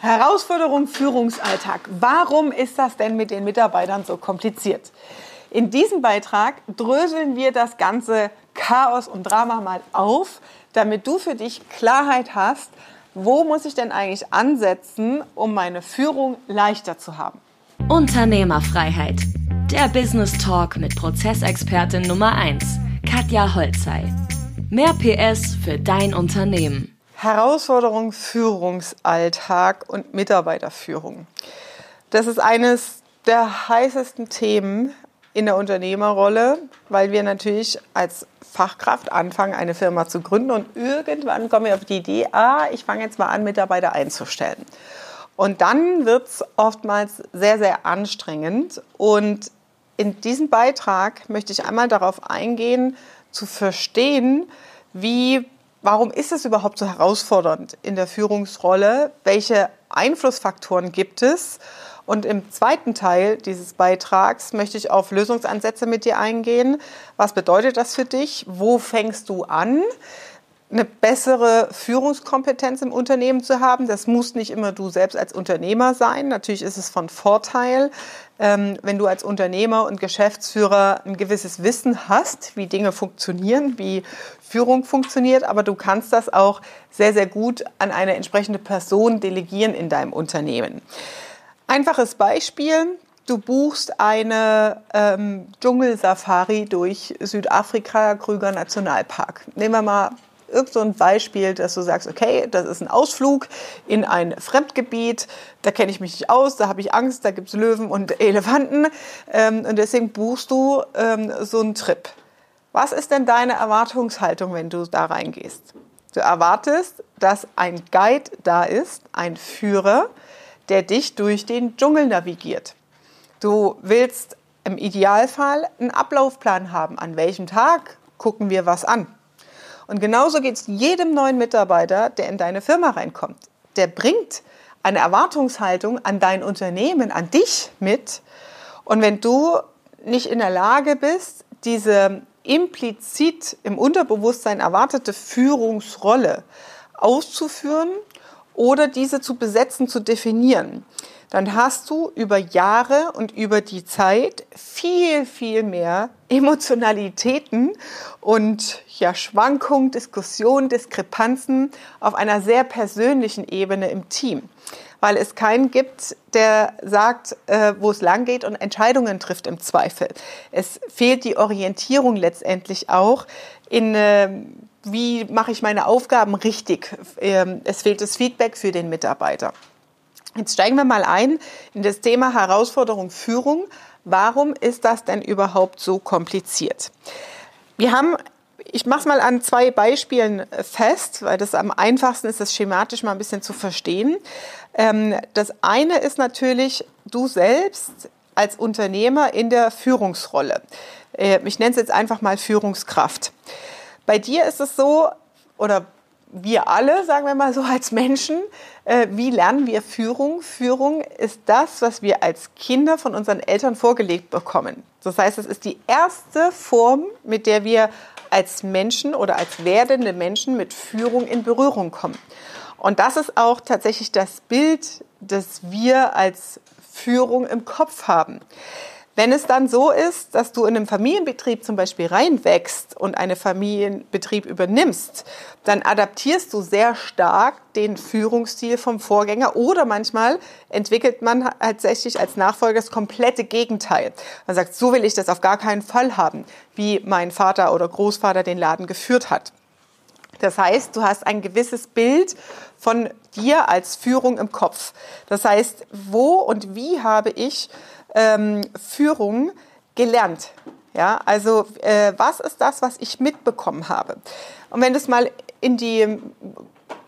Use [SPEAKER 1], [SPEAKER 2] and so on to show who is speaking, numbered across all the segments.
[SPEAKER 1] Herausforderung Führungsalltag. Warum ist das denn mit den Mitarbeitern so kompliziert? In diesem Beitrag dröseln wir das ganze Chaos und Drama mal auf, damit du für dich Klarheit hast, wo muss ich denn eigentlich ansetzen, um meine Führung leichter zu haben.
[SPEAKER 2] Unternehmerfreiheit. Der Business Talk mit Prozessexpertin Nummer 1, Katja Holzei. Mehr PS für dein Unternehmen.
[SPEAKER 1] Herausforderung Führungsalltag und Mitarbeiterführung. Das ist eines der heißesten Themen in der Unternehmerrolle, weil wir natürlich als Fachkraft anfangen, eine Firma zu gründen und irgendwann kommen wir auf die Idee, ah, ich fange jetzt mal an, Mitarbeiter einzustellen. Und dann wird es oftmals sehr, sehr anstrengend. Und in diesem Beitrag möchte ich einmal darauf eingehen, zu verstehen, wie Warum ist es überhaupt so herausfordernd in der Führungsrolle? Welche Einflussfaktoren gibt es? Und im zweiten Teil dieses Beitrags möchte ich auf Lösungsansätze mit dir eingehen. Was bedeutet das für dich? Wo fängst du an? Eine bessere Führungskompetenz im Unternehmen zu haben. Das muss nicht immer du selbst als Unternehmer sein. Natürlich ist es von Vorteil, ähm, wenn du als Unternehmer und Geschäftsführer ein gewisses Wissen hast, wie Dinge funktionieren, wie Führung funktioniert, aber du kannst das auch sehr, sehr gut an eine entsprechende Person delegieren in deinem Unternehmen. Einfaches Beispiel. Du buchst eine ähm, Dschungelsafari durch Südafrika, Krüger Nationalpark. Nehmen wir mal irgend so ein Beispiel, dass du sagst, okay, das ist ein Ausflug in ein Fremdgebiet, da kenne ich mich nicht aus, da habe ich Angst, da gibt es Löwen und Elefanten ähm, und deswegen buchst du ähm, so einen Trip. Was ist denn deine Erwartungshaltung, wenn du da reingehst? Du erwartest, dass ein Guide da ist, ein Führer, der dich durch den Dschungel navigiert. Du willst im Idealfall einen Ablaufplan haben. An welchem Tag gucken wir was an? Und genauso geht es jedem neuen Mitarbeiter, der in deine Firma reinkommt. Der bringt eine Erwartungshaltung an dein Unternehmen, an dich mit. Und wenn du nicht in der Lage bist, diese implizit im Unterbewusstsein erwartete Führungsrolle auszuführen oder diese zu besetzen, zu definieren, dann hast du über Jahre und über die Zeit viel, viel mehr Emotionalitäten und ja, Schwankungen, Diskussionen, Diskrepanzen auf einer sehr persönlichen Ebene im Team. Weil es keinen gibt, der sagt, äh, wo es lang geht und Entscheidungen trifft im Zweifel. Es fehlt die Orientierung letztendlich auch in, äh, wie mache ich meine Aufgaben richtig. Ähm, es fehlt das Feedback für den Mitarbeiter. Jetzt steigen wir mal ein in das Thema Herausforderung Führung. Warum ist das denn überhaupt so kompliziert? Wir haben ich mache es mal an zwei Beispielen fest, weil das am einfachsten ist, das schematisch mal ein bisschen zu verstehen. Ähm, das eine ist natürlich du selbst als Unternehmer in der Führungsrolle. Äh, ich nenne es jetzt einfach mal Führungskraft. Bei dir ist es so, oder wir alle, sagen wir mal so als Menschen, äh, wie lernen wir Führung? Führung ist das, was wir als Kinder von unseren Eltern vorgelegt bekommen. Das heißt, es ist die erste Form, mit der wir als Menschen oder als werdende Menschen mit Führung in Berührung kommen. Und das ist auch tatsächlich das Bild, das wir als Führung im Kopf haben. Wenn es dann so ist, dass du in einem Familienbetrieb zum Beispiel reinwächst und einen Familienbetrieb übernimmst, dann adaptierst du sehr stark den Führungsstil vom Vorgänger oder manchmal entwickelt man tatsächlich als Nachfolger das komplette Gegenteil. Man sagt, so will ich das auf gar keinen Fall haben, wie mein Vater oder Großvater den Laden geführt hat. Das heißt, du hast ein gewisses Bild von dir als Führung im Kopf. Das heißt, wo und wie habe ich ähm, Führung gelernt. Ja, also äh, was ist das, was ich mitbekommen habe? Und wenn du es mal in die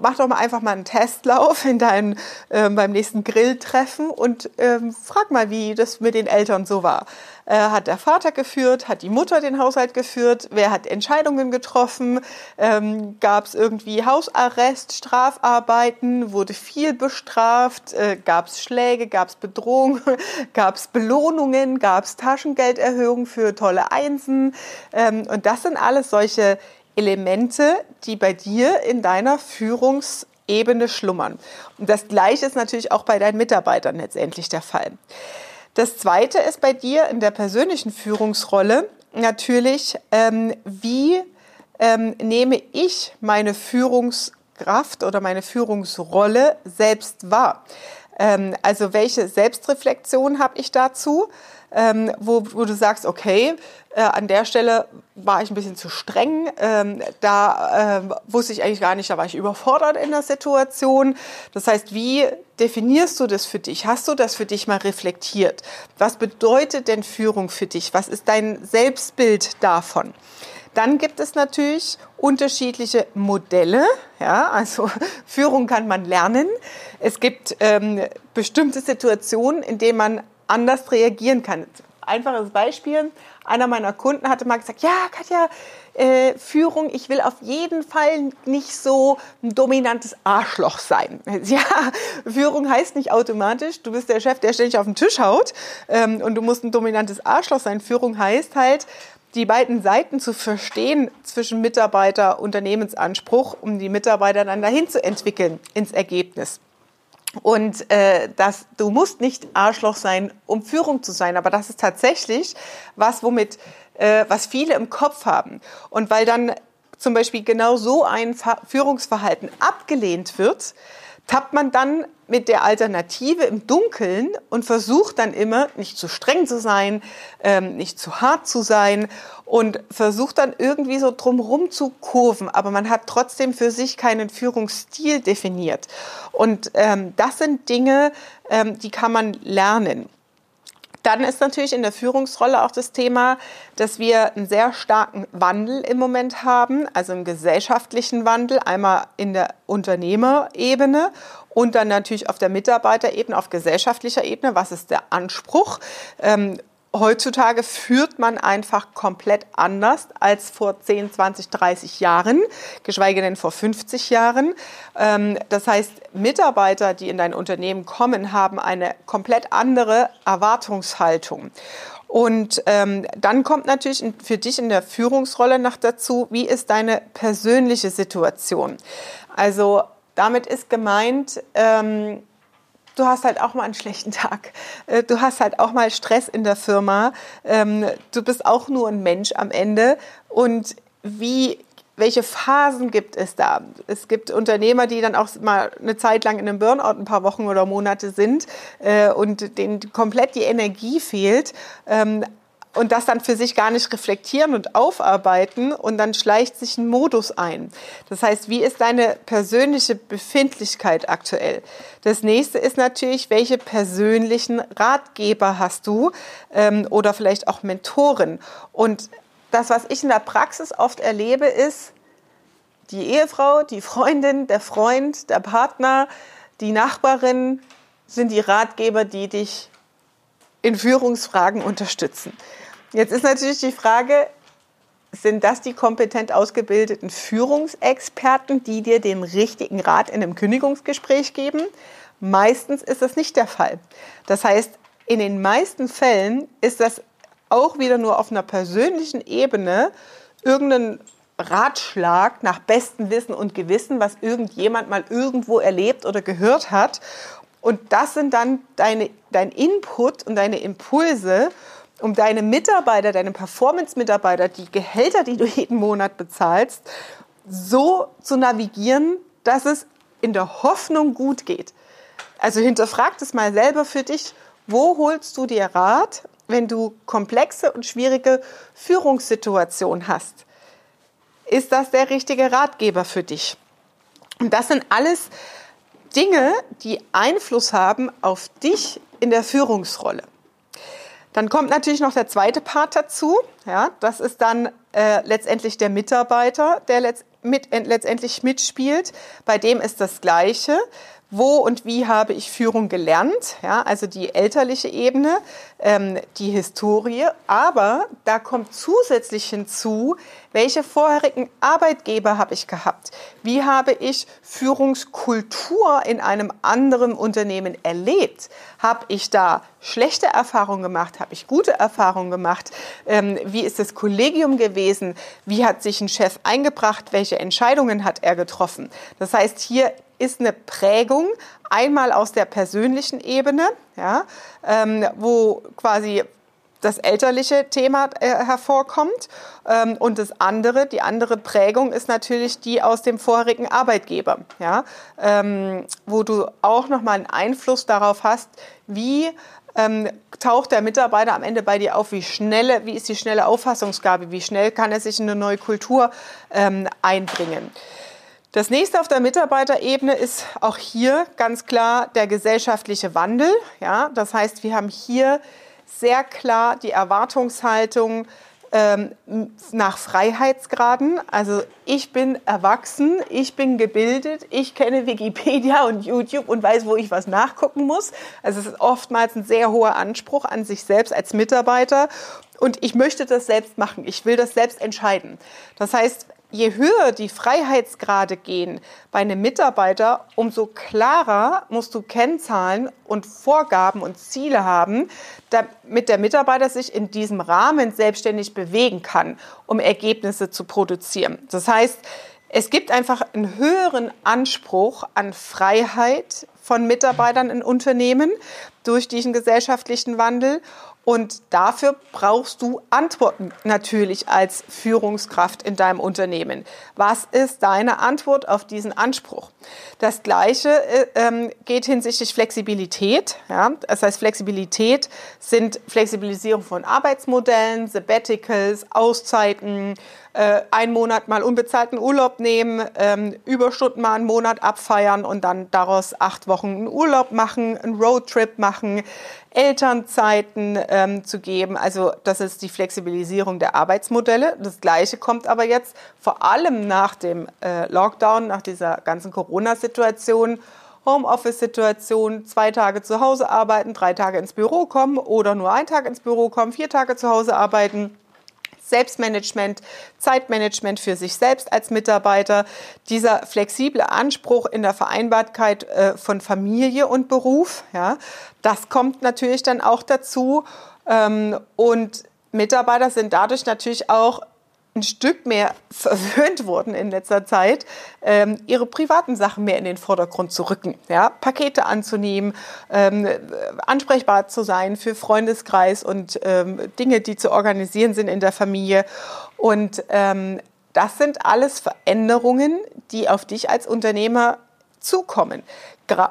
[SPEAKER 1] mach doch mal einfach mal einen Testlauf in deinem, äh, beim nächsten Grilltreffen und ähm, frag mal, wie das mit den Eltern so war. Äh, hat der Vater geführt? Hat die Mutter den Haushalt geführt? Wer hat Entscheidungen getroffen? Ähm, Gab es irgendwie Hausarrest, Strafarbeiten? Wurde viel bestraft? Äh, Gab es Schläge? Gab es Bedrohungen? Gab es Belohnungen? Gab es Taschengelderhöhungen für tolle Einsen? Ähm, und das sind alles solche Elemente, die bei dir in deiner Führungsebene Ebene schlummern. Und das Gleiche ist natürlich auch bei deinen Mitarbeitern letztendlich der Fall. Das Zweite ist bei dir in der persönlichen Führungsrolle natürlich, ähm, wie ähm, nehme ich meine Führungskraft oder meine Führungsrolle selbst wahr? Ähm, also welche Selbstreflexion habe ich dazu? ähm, wo, wo du sagst, okay, äh, an der Stelle war ich ein bisschen zu streng, ähm, da äh, wusste ich eigentlich gar nicht, da war ich überfordert in der Situation. Das heißt, wie definierst du das für dich? Hast du das für dich mal reflektiert? Was bedeutet denn Führung für dich? Was ist dein Selbstbild davon? Dann gibt es natürlich unterschiedliche Modelle. Ja, also Führung kann man lernen. Es gibt ähm, bestimmte Situationen, in denen man anders reagieren kann. Einfaches Beispiel. Einer meiner Kunden hatte mal gesagt, ja, Katja, äh, Führung, ich will auf jeden Fall nicht so ein dominantes Arschloch sein. Ja, Führung heißt nicht automatisch, du bist der Chef, der ständig auf den Tisch haut ähm, und du musst ein dominantes Arschloch sein. Führung heißt halt, die beiden Seiten zu verstehen zwischen Mitarbeiter, Unternehmensanspruch, um die Mitarbeiter dann dahin zu entwickeln ins Ergebnis. Und äh, das, du musst nicht Arschloch sein, um Führung zu sein, aber das ist tatsächlich was, womit äh, was viele im Kopf haben. Und weil dann zum Beispiel genau so ein Führungsverhalten abgelehnt wird, tappt man dann mit der Alternative im Dunkeln und versucht dann immer nicht zu streng zu sein, ähm, nicht zu hart zu sein und versucht dann irgendwie so drumherum zu kurven. Aber man hat trotzdem für sich keinen Führungsstil definiert. Und ähm, das sind Dinge, ähm, die kann man lernen. Dann ist natürlich in der Führungsrolle auch das Thema, dass wir einen sehr starken Wandel im Moment haben, also einen gesellschaftlichen Wandel, einmal in der Unternehmerebene und dann natürlich auf der Mitarbeiterebene, auf gesellschaftlicher Ebene. Was ist der Anspruch? Ähm, heutzutage führt man einfach komplett anders als vor 10, 20, 30 Jahren, geschweige denn vor 50 Jahren. Ähm, das heißt, Mitarbeiter, die in dein Unternehmen kommen, haben eine komplett andere Erwartungshaltung. Und ähm, dann kommt natürlich für dich in der Führungsrolle noch dazu, wie ist deine persönliche Situation? Also damit ist gemeint, ähm, du hast halt auch mal einen schlechten Tag. Äh, du hast halt auch mal Stress in der Firma. Ähm, du bist auch nur ein Mensch am Ende. Und wie welche Phasen gibt es da? Es gibt Unternehmer, die dann auch mal eine Zeit lang in einem Burnout ein paar Wochen oder Monate sind äh, und denen komplett die Energie fehlt. Ähm, und das dann für sich gar nicht reflektieren und aufarbeiten und dann schleicht sich ein Modus ein. Das heißt, wie ist deine persönliche Befindlichkeit aktuell? Das nächste ist natürlich, welche persönlichen Ratgeber hast du ähm, oder vielleicht auch Mentoren? Und das, was ich in der Praxis oft erlebe, ist, die Ehefrau, die Freundin, der Freund, der Partner, die Nachbarin sind die Ratgeber, die dich in Führungsfragen unterstützen. Jetzt ist natürlich die Frage, sind das die kompetent ausgebildeten Führungsexperten, die dir den richtigen Rat in einem Kündigungsgespräch geben? Meistens ist das nicht der Fall. Das heißt, in den meisten Fällen ist das auch wieder nur auf einer persönlichen Ebene irgendein Ratschlag nach bestem Wissen und Gewissen, was irgendjemand mal irgendwo erlebt oder gehört hat. Und das sind dann deine, dein Input und deine Impulse um deine Mitarbeiter, deine Performance-Mitarbeiter, die Gehälter, die du jeden Monat bezahlst, so zu navigieren, dass es in der Hoffnung gut geht. Also hinterfrag das mal selber für dich. Wo holst du dir Rat, wenn du komplexe und schwierige Führungssituationen hast? Ist das der richtige Ratgeber für dich? Und das sind alles Dinge, die Einfluss haben auf dich in der Führungsrolle. Dann kommt natürlich noch der zweite Part dazu. Ja, das ist dann äh, letztendlich der Mitarbeiter, der letzt, mit, letztendlich mitspielt. Bei dem ist das Gleiche. Wo und wie habe ich Führung gelernt? Ja, also die elterliche Ebene, ähm, die Historie. Aber da kommt zusätzlich hinzu, Welche vorherigen Arbeitgeber habe ich gehabt? Wie habe ich Führungskultur in einem anderen Unternehmen erlebt? Habe ich da schlechte Erfahrungen gemacht? Habe ich gute Erfahrungen gemacht? Ähm, wie ist das Kollegium gewesen? Wie hat sich ein Chef eingebracht? Welche Entscheidungen hat er getroffen? Das heißt, hier ist eine Prägung einmal aus der persönlichen Ebene, ja, ähm, wo quasi das elterliche Thema äh, hervorkommt. Ähm, und das andere, die andere Prägung ist natürlich die aus dem vorherigen Arbeitgeber, ja, ähm, wo du auch nochmal einen Einfluss darauf hast, wie ähm, taucht der Mitarbeiter am Ende bei dir auf, wie schnelle, wie ist die schnelle Auffassungsgabe, wie schnell kann er sich in eine neue Kultur ähm, einbringen. Das nächste auf der Mitarbeiterebene ist auch hier ganz klar der gesellschaftliche Wandel. Ja, das heißt, wir haben hier sehr klar die Erwartungshaltung ähm, nach Freiheitsgraden. Also ich bin erwachsen, ich bin gebildet, ich kenne Wikipedia und YouTube und weiß, wo ich was nachgucken muss. Also es ist oftmals ein sehr hoher Anspruch an sich selbst als Mitarbeiter. Und ich möchte das selbst machen. Ich will das selbst entscheiden. Das heißt, je höher die Freiheitsgrade gehen bei einem Mitarbeiter, umso klarer musst du Kennzahlen und Vorgaben und Ziele haben, damit der Mitarbeiter sich in diesem Rahmen selbstständig bewegen kann, um Ergebnisse zu produzieren. Das heißt, es gibt einfach einen höheren Anspruch an Freiheit von Mitarbeitern in Unternehmen durch diesen gesellschaftlichen Wandel und dafür brauchst du Antworten natürlich als Führungskraft in deinem Unternehmen. Was ist deine Antwort auf diesen Anspruch? Das Gleiche äh, ähm, geht hinsichtlich Flexibilität. Ja? Das heißt, Flexibilität sind Flexibilisierung von Arbeitsmodellen, Sabbaticals, Auszeiten, äh, einen Monat mal unbezahlten Urlaub nehmen, ähm, Überstunden mal einen Monat abfeiern und dann daraus acht Wochen einen Urlaub machen, einen Roadtrip machen, Elternzeiten ähm, zu geben. Also das ist die Flexibilisierung der Arbeitsmodelle. Das Gleiche kommt aber jetzt vor allem nach dem äh, Lockdown, nach dieser ganzen Corona-Situation. Homeoffice-Situation, zwei Tage zu Hause arbeiten, drei Tage ins Büro kommen oder nur ein Tag ins Büro kommen, vier Tage zu Hause arbeiten. Selbstmanagement, Zeitmanagement für sich selbst als Mitarbeiter, dieser flexible Anspruch in der Vereinbarkeit äh, von Familie und Beruf, ja, das kommt natürlich dann auch dazu. Ähm, und Mitarbeiter sind dadurch natürlich auch ein Stück mehr verwöhnt wurden in letzter Zeit, ähm, ihre privaten Sachen mehr in den Vordergrund zu rücken, ja, Pakete anzunehmen, ähm, ansprechbar zu sein für Freundeskreis und ähm, Dinge, die zu organisieren sind in der Familie. Und ähm, das sind alles Veränderungen, die auf dich als Unternehmer zukommen.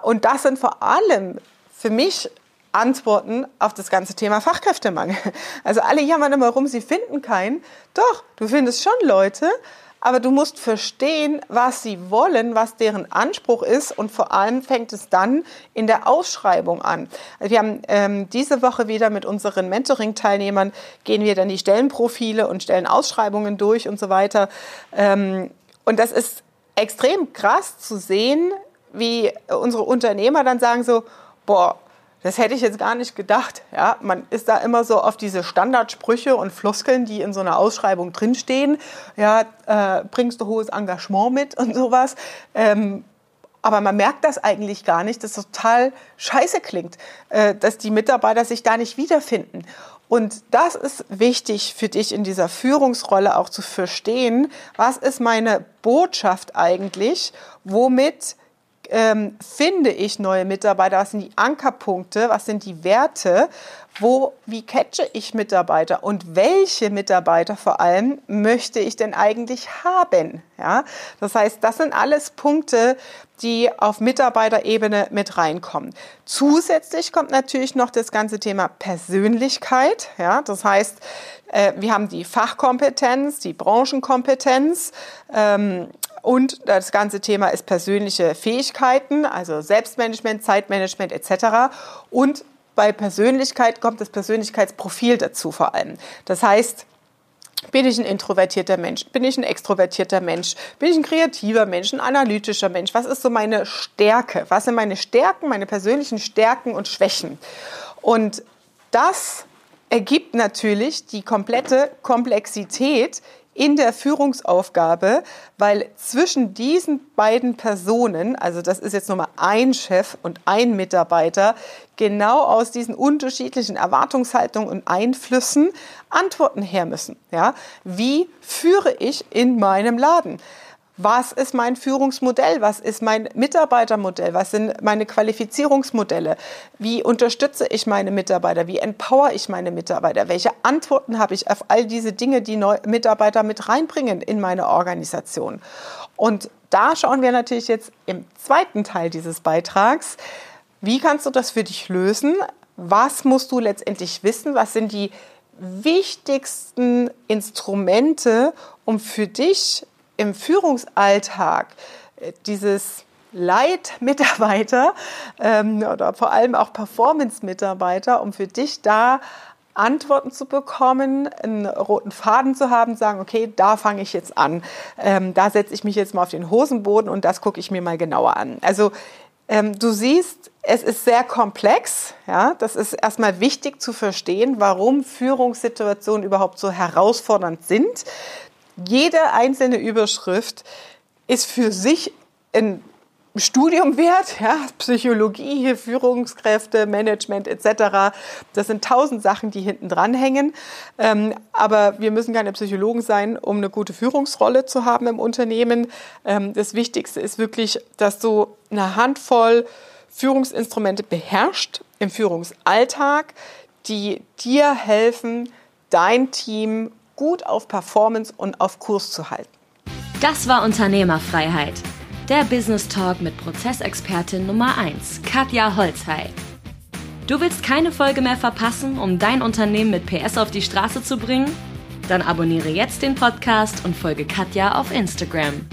[SPEAKER 1] Und das sind vor allem für mich Antworten auf das ganze Thema Fachkräftemangel. Also alle jammern immer rum, sie finden keinen. Doch, du findest schon Leute, aber du musst verstehen, was sie wollen, was deren Anspruch ist und vor allem fängt es dann in der Ausschreibung an. Also wir haben ähm, diese Woche wieder mit unseren Mentoring-Teilnehmern gehen wir dann die Stellenprofile und Stellenausschreibungen durch und so weiter. Ähm, und das ist extrem krass zu sehen, wie unsere Unternehmer dann sagen so, boah, das hätte ich jetzt gar nicht gedacht. Ja, man ist da immer so auf diese Standardsprüche und Floskeln, die in so einer Ausschreibung drinstehen. Ja, äh, bringst du hohes Engagement mit und sowas. Ähm, aber man merkt das eigentlich gar nicht, dass das total scheiße klingt, äh, dass die Mitarbeiter sich da nicht wiederfinden. Und das ist wichtig für dich in dieser Führungsrolle auch zu verstehen. Was ist meine Botschaft eigentlich? Womit ähm, finde ich neue Mitarbeiter? Was sind die Ankerpunkte? Was sind die Werte? Wo, wie catche ich Mitarbeiter? Und welche Mitarbeiter vor allem möchte ich denn eigentlich haben? Ja, das heißt, das sind alles Punkte, die auf Mitarbeiterebene mit reinkommen. Zusätzlich kommt natürlich noch das ganze Thema Persönlichkeit. Ja, das heißt, äh, wir haben die Fachkompetenz, die Branchenkompetenz. Und das ganze Thema ist persönliche Fähigkeiten, also Selbstmanagement, Zeitmanagement etc. Und bei Persönlichkeit kommt das Persönlichkeitsprofil dazu vor allem. Das heißt, bin ich ein introvertierter Mensch? Bin ich ein extrovertierter Mensch? Bin ich ein kreativer Mensch, ein analytischer Mensch? Was ist so meine Stärke? Was sind meine Stärken, meine persönlichen Stärken und Schwächen? Und das ergibt natürlich die komplette Komplexität in der Führungsaufgabe, weil zwischen diesen beiden Personen, also das ist jetzt nochmal ein Chef und ein Mitarbeiter, genau aus diesen unterschiedlichen Erwartungshaltungen und Einflüssen Antworten her müssen. Ja? Wie führe ich in meinem Laden? Was ist mein Führungsmodell, was ist mein Mitarbeitermodell, was sind meine Qualifizierungsmodelle, wie unterstütze ich meine Mitarbeiter, wie empower ich meine Mitarbeiter, welche Antworten habe ich auf all diese Dinge, die Mitarbeiter mit reinbringen in meine Organisation. Und da schauen wir natürlich jetzt im zweiten Teil dieses Beitrags, wie kannst du das für dich lösen, was musst du letztendlich wissen, was sind die wichtigsten Instrumente, um für dich im Führungsalltag äh, dieses Leitmitarbeiter ähm, oder vor allem auch Performance-Mitarbeiter, um für dich da Antworten zu bekommen, einen roten Faden zu haben, sagen, okay, da fange ich jetzt an, ähm, da setze ich mich jetzt mal auf den Hosenboden und das gucke ich mir mal genauer an. Also ähm, du siehst, es ist sehr komplex. Ja, das ist erstmal wichtig zu verstehen, warum Führungssituationen überhaupt so herausfordernd sind jede einzelne Überschrift ist für sich ein Studium wert, ja, Psychologie, Führungskräfte, Management etc. Das sind tausend Sachen, die hinten dran hängen. Ähm, aber wir müssen keine Psychologen sein, um eine gute Führungsrolle zu haben im Unternehmen. Ähm, das Wichtigste ist wirklich, dass du eine Handvoll Führungsinstrumente beherrscht im Führungsalltag, die dir helfen, dein Team gut auf Performance und auf Kurs zu halten.
[SPEAKER 2] Das war Unternehmerfreiheit. Der Business Talk mit Prozessexpertin Nummer 1, Katja Holzhey. Du willst keine Folge mehr verpassen, um dein Unternehmen mit PS auf die Straße zu bringen? Dann abonniere jetzt den Podcast und folge Katja auf Instagram.